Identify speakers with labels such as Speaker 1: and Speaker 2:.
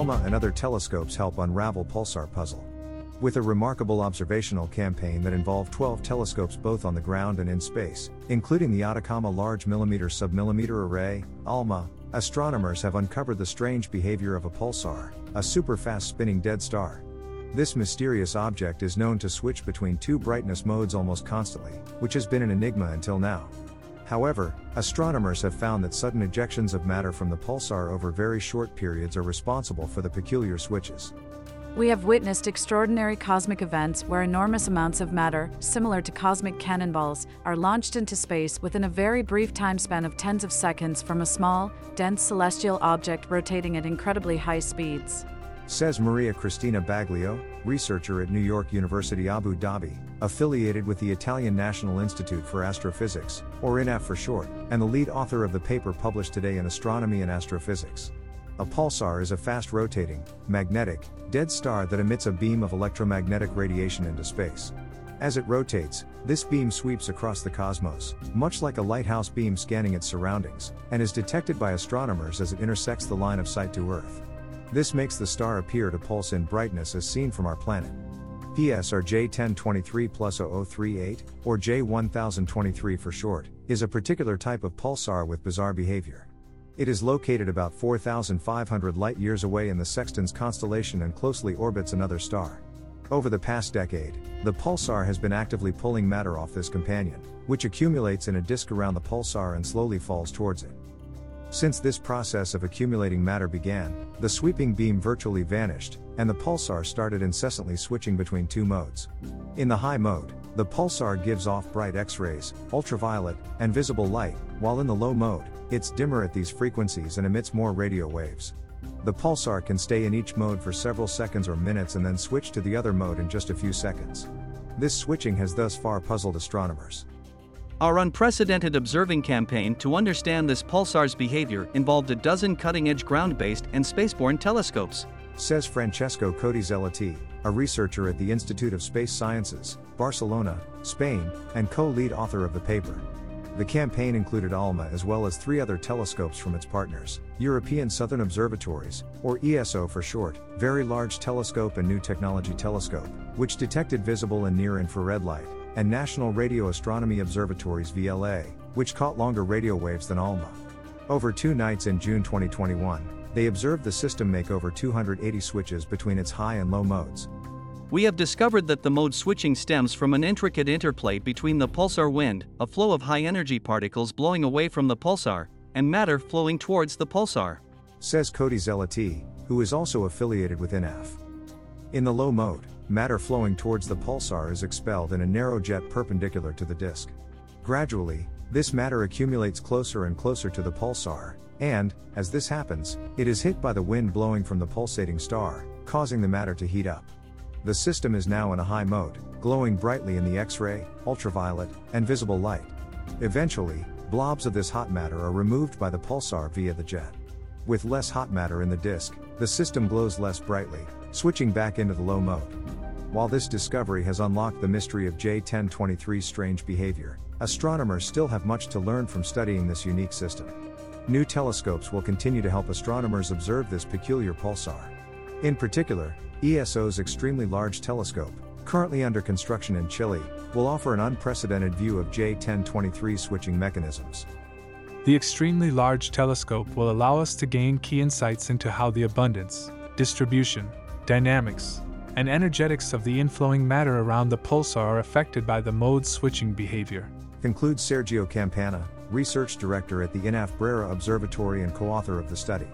Speaker 1: ALMA and other telescopes help unravel pulsar puzzle. With a remarkable observational campaign that involved 12 telescopes both on the ground and in space, including the Atacama Large Millimeter Submillimeter Array, ALMA, astronomers have uncovered the strange behavior of a pulsar, a super fast spinning dead star. This mysterious object is known to switch between two brightness modes almost constantly, which has been an enigma until now. However, astronomers have found that sudden ejections of matter from the pulsar over very short periods are responsible for the peculiar switches.
Speaker 2: We have witnessed extraordinary cosmic events where enormous amounts of matter, similar to cosmic cannonballs, are launched into space within a very brief time span of tens of seconds from a small, dense celestial object rotating at incredibly high speeds.
Speaker 1: Says Maria Cristina Baglio, researcher at New York University Abu Dhabi, affiliated with the Italian National Institute for Astrophysics, or INAF for short, and the lead author of the paper published today in Astronomy and Astrophysics. A pulsar is a fast rotating, magnetic, dead star that emits a beam of electromagnetic radiation into space. As it rotates, this beam sweeps across the cosmos, much like a lighthouse beam scanning its surroundings, and is detected by astronomers as it intersects the line of sight to Earth. This makes the star appear to pulse in brightness as seen from our planet. PSR J1023 plus 0038, or J1023 for short, is a particular type of pulsar with bizarre behavior. It is located about 4,500 light years away in the Sextans constellation and closely orbits another star. Over the past decade, the pulsar has been actively pulling matter off this companion, which accumulates in a disk around the pulsar and slowly falls towards it. Since this process of accumulating matter began, the sweeping beam virtually vanished, and the pulsar started incessantly switching between two modes. In the high mode, the pulsar gives off bright X rays, ultraviolet, and visible light, while in the low mode, it's dimmer at these frequencies and emits more radio waves. The pulsar can stay in each mode for several seconds or minutes and then switch to the other mode in just a few seconds. This switching has thus far puzzled astronomers.
Speaker 3: Our unprecedented observing campaign to understand this pulsar's behavior involved a dozen cutting edge ground based and spaceborne telescopes.
Speaker 1: Says Francesco Coti Zelati, a researcher at the Institute of Space Sciences, Barcelona, Spain, and co lead author of the paper. The campaign included ALMA as well as three other telescopes from its partners European Southern Observatories, or ESO for short, Very Large Telescope and New Technology Telescope, which detected visible and near infrared light, and National Radio Astronomy Observatories VLA, which caught longer radio waves than ALMA. Over two nights in June 2021, they observed the system make over 280 switches between its high and low modes,
Speaker 3: we have discovered that the mode switching stems from an intricate interplay between the pulsar wind, a flow of high energy particles blowing away from the pulsar, and matter flowing towards the pulsar.
Speaker 1: Says Coti Zelati, who is also affiliated with INAF. In the low mode, matter flowing towards the pulsar is expelled in a narrow jet perpendicular to the disk. Gradually, this matter accumulates closer and closer to the pulsar, and, as this happens, it is hit by the wind blowing from the pulsating star, causing the matter to heat up. The system is now in a high mode, glowing brightly in the X-ray, ultraviolet, and visible light. Eventually, blobs of this hot matter are removed by the pulsar via the jet. With less hot matter in the disk, the system glows less brightly, switching back into the low mode. While this discovery has unlocked the mystery of J1023's strange behavior, astronomers still have much to learn from studying this unique system. New telescopes will continue to help astronomers observe this peculiar pulsar. In particular, ESO's extremely large telescope, currently under construction in Chile, will offer an unprecedented view of J1023 switching mechanisms.
Speaker 4: The extremely large telescope will allow us to gain key insights into how the abundance, distribution, dynamics, and energetics of the inflowing matter around the pulsar are affected by the mode switching behavior.
Speaker 1: Concludes Sergio Campana, research director at the INAF Brera Observatory and co author of the study.